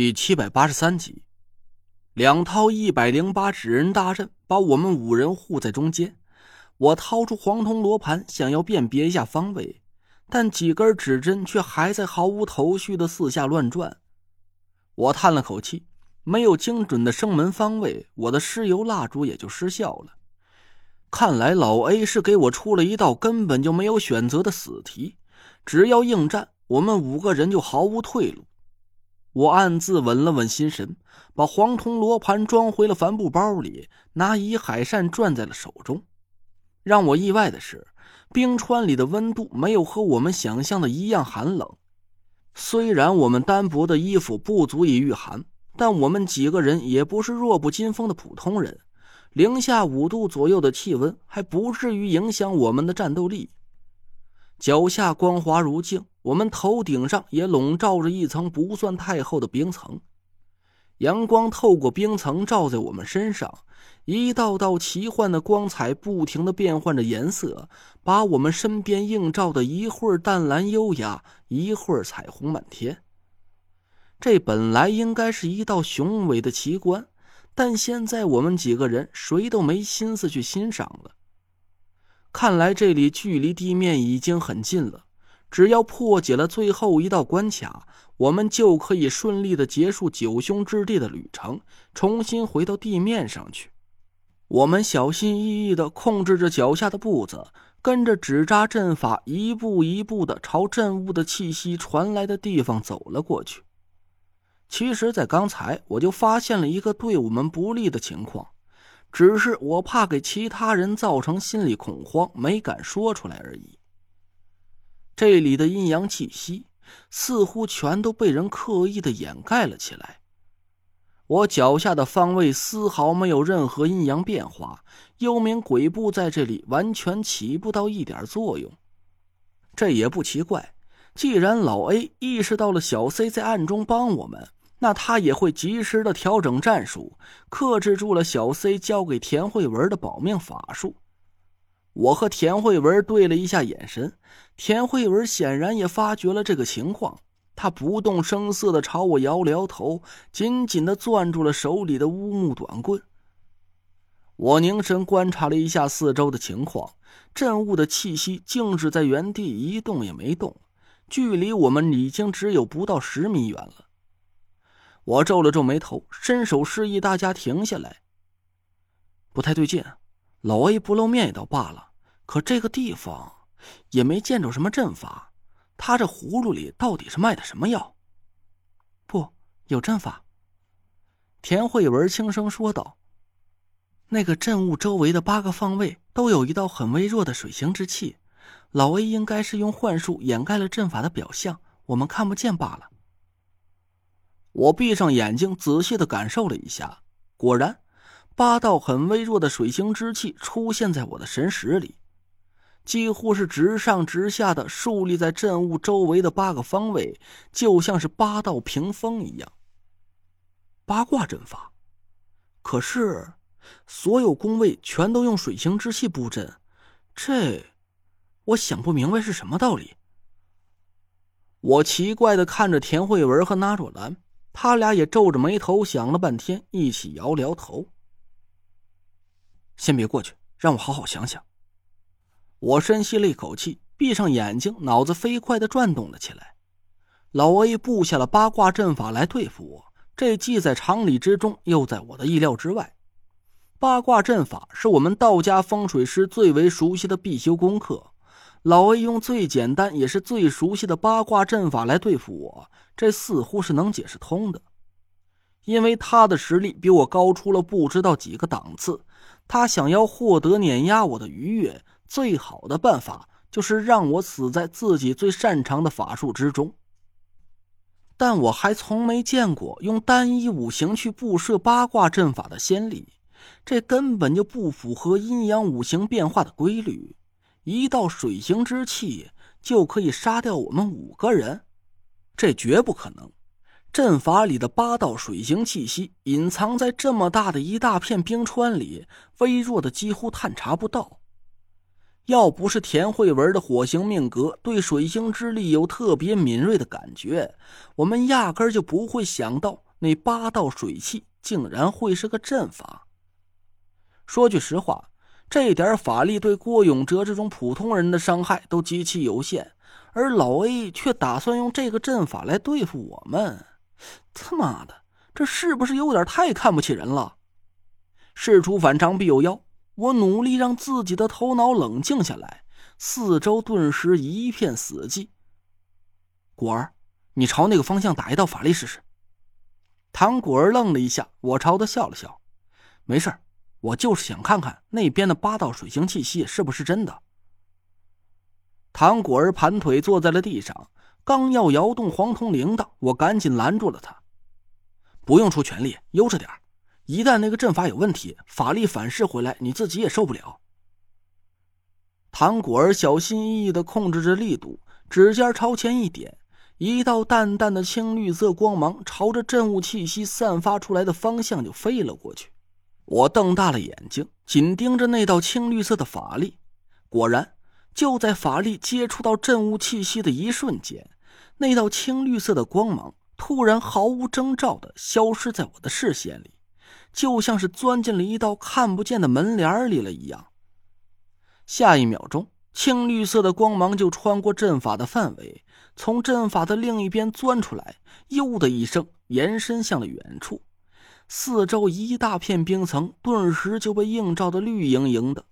第七百八十三集，两套一百零八纸人大阵把我们五人护在中间。我掏出黄铜罗盘，想要辨别一下方位，但几根指针却还在毫无头绪的四下乱转。我叹了口气，没有精准的生门方位，我的尸油蜡烛也就失效了。看来老 A 是给我出了一道根本就没有选择的死题，只要应战，我们五个人就毫无退路。我暗自稳了稳心神，把黄铜罗盘装回了帆布包里，拿以海扇攥在了手中。让我意外的是，冰川里的温度没有和我们想象的一样寒冷。虽然我们单薄的衣服不足以御寒，但我们几个人也不是弱不禁风的普通人，零下五度左右的气温还不至于影响我们的战斗力。脚下光滑如镜。我们头顶上也笼罩着一层不算太厚的冰层，阳光透过冰层照在我们身上，一道道奇幻的光彩不停的变换着颜色，把我们身边映照的一会儿淡蓝优雅，一会儿彩虹满天。这本来应该是一道雄伟的奇观，但现在我们几个人谁都没心思去欣赏了。看来这里距离地面已经很近了。只要破解了最后一道关卡，我们就可以顺利的结束九凶之地的旅程，重新回到地面上去。我们小心翼翼的控制着脚下的步子，跟着纸扎阵法一步一步的朝阵雾的气息传来的地方走了过去。其实，在刚才我就发现了一个对我们不利的情况，只是我怕给其他人造成心理恐慌，没敢说出来而已。这里的阴阳气息似乎全都被人刻意的掩盖了起来。我脚下的方位丝毫没有任何阴阳变化，幽冥鬼步在这里完全起不到一点作用。这也不奇怪，既然老 A 意识到了小 C 在暗中帮我们，那他也会及时的调整战术，克制住了小 C 交给田慧文的保命法术。我和田慧文对了一下眼神，田慧文显然也发觉了这个情况，他不动声色的朝我摇了摇头，紧紧的攥住了手里的乌木短棍。我凝神观察了一下四周的情况，阵雾的气息静止在原地一动也没动，距离我们已经只有不到十米远了。我皱了皱眉头，伸手示意大家停下来。不太对劲。老 A 不露面也倒罢了，可这个地方也没见着什么阵法，他这葫芦里到底是卖的什么药？不，有阵法。田慧文轻声说道：“那个阵物周围的八个方位都有一道很微弱的水形之气，老 A 应该是用幻术掩盖了阵法的表象，我们看不见罢了。”我闭上眼睛，仔细的感受了一下，果然。八道很微弱的水星之气出现在我的神识里，几乎是直上直下的竖立在阵物周围的八个方位，就像是八道屏风一样。八卦阵法，可是所有宫位全都用水星之气布阵，这我想不明白是什么道理。我奇怪的看着田慧文和纳若兰，他俩也皱着眉头想了半天，一起摇了摇头。先别过去，让我好好想想。我深吸了一口气，闭上眼睛，脑子飞快的转动了起来。老 A 布下了八卦阵法来对付我，这既在常理之中，又在我的意料之外。八卦阵法是我们道家风水师最为熟悉的必修功课。老 A 用最简单也是最熟悉的八卦阵法来对付我，这似乎是能解释通的。因为他的实力比我高出了不知道几个档次。他想要获得碾压我的愉悦，最好的办法就是让我死在自己最擅长的法术之中。但我还从没见过用单一五行去布设八卦阵法的先例，这根本就不符合阴阳五行变化的规律。一道水行之气就可以杀掉我们五个人，这绝不可能。阵法里的八道水形气息隐藏在这么大的一大片冰川里，微弱的几乎探查不到。要不是田慧文的火星命格对水星之力有特别敏锐的感觉，我们压根就不会想到那八道水气竟然会是个阵法。说句实话，这点法力对郭永哲这种普通人的伤害都极其有限，而老 A 却打算用这个阵法来对付我们。他妈的，这是不是有点太看不起人了？事出反常必有妖，我努力让自己的头脑冷静下来，四周顿时一片死寂。果儿，你朝那个方向打一道法力试试。唐果儿愣了一下，我朝他笑了笑，没事我就是想看看那边的八道水星气息是不是真的。唐果儿盘腿坐在了地上，刚要摇动黄铜铃铛，我赶紧拦住了他，不用出全力，悠着点一旦那个阵法有问题，法力反噬回来，你自己也受不了。唐果儿小心翼翼的控制着力度，指尖朝前一点。一道淡淡的青绿色光芒朝着阵物气息散发出来的方向就飞了过去。我瞪大了眼睛，紧盯着那道青绿色的法力。果然，就在法力接触到镇物气息的一瞬间，那道青绿色的光芒突然毫无征兆的消失在我的视线里，就像是钻进了一道看不见的门帘里了一样。下一秒钟。青绿色的光芒就穿过阵法的范围，从阵法的另一边钻出来，呦的一声延伸向了远处。四周一大片冰层顿时就被映照的绿莹莹的。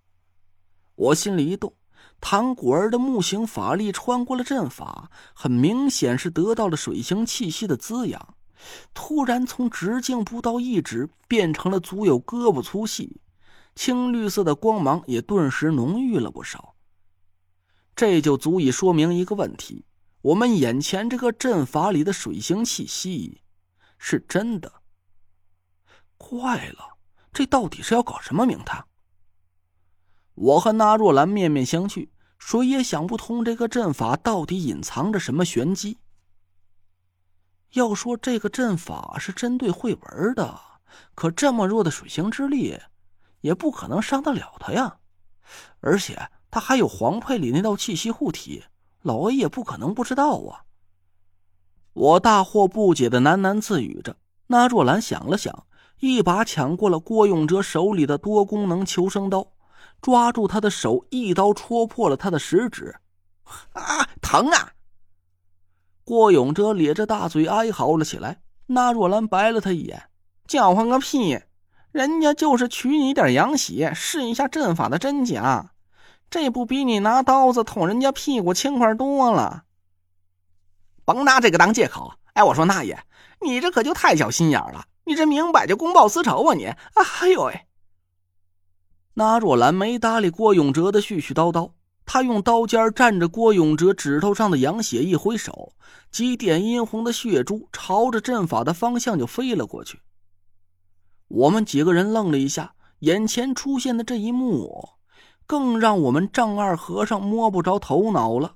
我心里一动，唐果儿的木形法力穿过了阵法，很明显是得到了水星气息的滋养，突然从直径不到一指变成了足有胳膊粗细，青绿色的光芒也顿时浓郁了不少。这就足以说明一个问题：我们眼前这个阵法里的水星气息是真的。怪了，这到底是要搞什么名堂？我和那若兰面面相觑，谁也想不通这个阵法到底隐藏着什么玄机。要说这个阵法是针对慧文的，可这么弱的水星之力，也不可能伤得了他呀，而且。他还有黄佩里那道气息护体，老 A 也不可能不知道啊！我大惑不解的喃喃自语着。那若兰想了想，一把抢过了郭永哲手里的多功能求生刀，抓住他的手，一刀戳破了他的食指。啊，疼啊！郭永哲咧着大嘴哀嚎了起来。那若兰白了他一眼：“叫唤个屁！人家就是取你点阳血，试一下阵法的真假。”这不比你拿刀子捅人家屁股轻快多了？甭拿这个当借口！哎，我说那爷，你这可就太小心眼了！你这明摆着公报私仇啊！你，哎呦喂！那若兰没搭理郭永哲的絮絮叨叨，他用刀尖蘸着郭永哲指头上的羊血，一挥手，几点殷红的血珠朝着阵法的方向就飞了过去。我们几个人愣了一下，眼前出现的这一幕。更让我们丈二和尚摸不着头脑了。